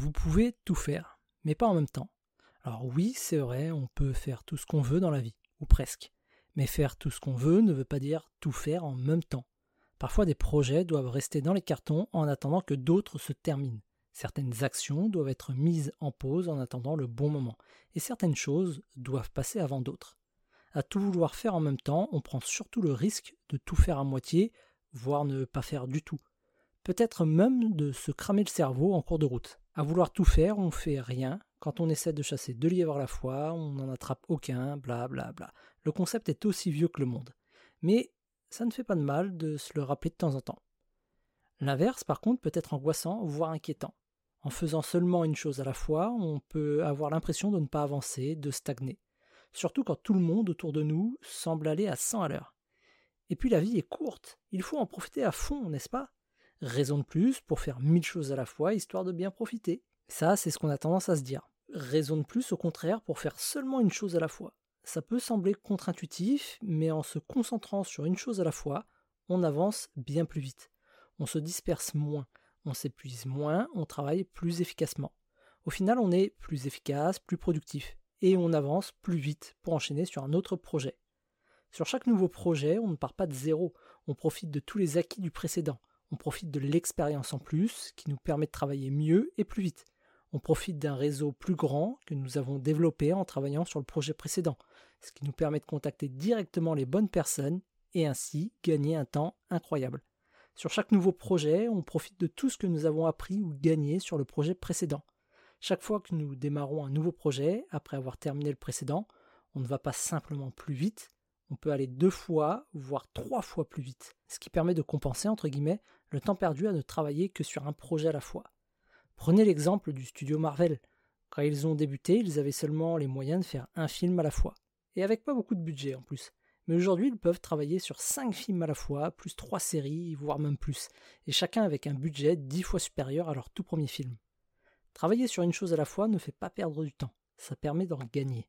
Vous pouvez tout faire, mais pas en même temps. Alors oui, c'est vrai, on peut faire tout ce qu'on veut dans la vie, ou presque. Mais faire tout ce qu'on veut ne veut pas dire tout faire en même temps. Parfois des projets doivent rester dans les cartons en attendant que d'autres se terminent. Certaines actions doivent être mises en pause en attendant le bon moment, et certaines choses doivent passer avant d'autres. À tout vouloir faire en même temps, on prend surtout le risque de tout faire à moitié, voire ne pas faire du tout. Peut-être même de se cramer le cerveau en cours de route. À vouloir tout faire, on fait rien. Quand on essaie de chasser deux lièvres à la fois, on n'en attrape aucun, bla bla bla. Le concept est aussi vieux que le monde. Mais ça ne fait pas de mal de se le rappeler de temps en temps. L'inverse, par contre, peut être angoissant, voire inquiétant. En faisant seulement une chose à la fois, on peut avoir l'impression de ne pas avancer, de stagner. Surtout quand tout le monde autour de nous semble aller à 100 à l'heure. Et puis la vie est courte, il faut en profiter à fond, n'est-ce pas? Raison de plus pour faire mille choses à la fois, histoire de bien profiter. Ça, c'est ce qu'on a tendance à se dire. Raison de plus, au contraire, pour faire seulement une chose à la fois. Ça peut sembler contre-intuitif, mais en se concentrant sur une chose à la fois, on avance bien plus vite. On se disperse moins, on s'épuise moins, on travaille plus efficacement. Au final, on est plus efficace, plus productif, et on avance plus vite pour enchaîner sur un autre projet. Sur chaque nouveau projet, on ne part pas de zéro, on profite de tous les acquis du précédent on profite de l'expérience en plus qui nous permet de travailler mieux et plus vite. On profite d'un réseau plus grand que nous avons développé en travaillant sur le projet précédent, ce qui nous permet de contacter directement les bonnes personnes et ainsi gagner un temps incroyable. Sur chaque nouveau projet, on profite de tout ce que nous avons appris ou gagné sur le projet précédent. Chaque fois que nous démarrons un nouveau projet, après avoir terminé le précédent, on ne va pas simplement plus vite, on peut aller deux fois, voire trois fois plus vite, ce qui permet de compenser, entre guillemets, le temps perdu à ne travailler que sur un projet à la fois. Prenez l'exemple du studio Marvel. Quand ils ont débuté, ils avaient seulement les moyens de faire un film à la fois, et avec pas beaucoup de budget en plus. Mais aujourd'hui, ils peuvent travailler sur cinq films à la fois, plus trois séries, voire même plus, et chacun avec un budget dix fois supérieur à leur tout premier film. Travailler sur une chose à la fois ne fait pas perdre du temps, ça permet d'en gagner.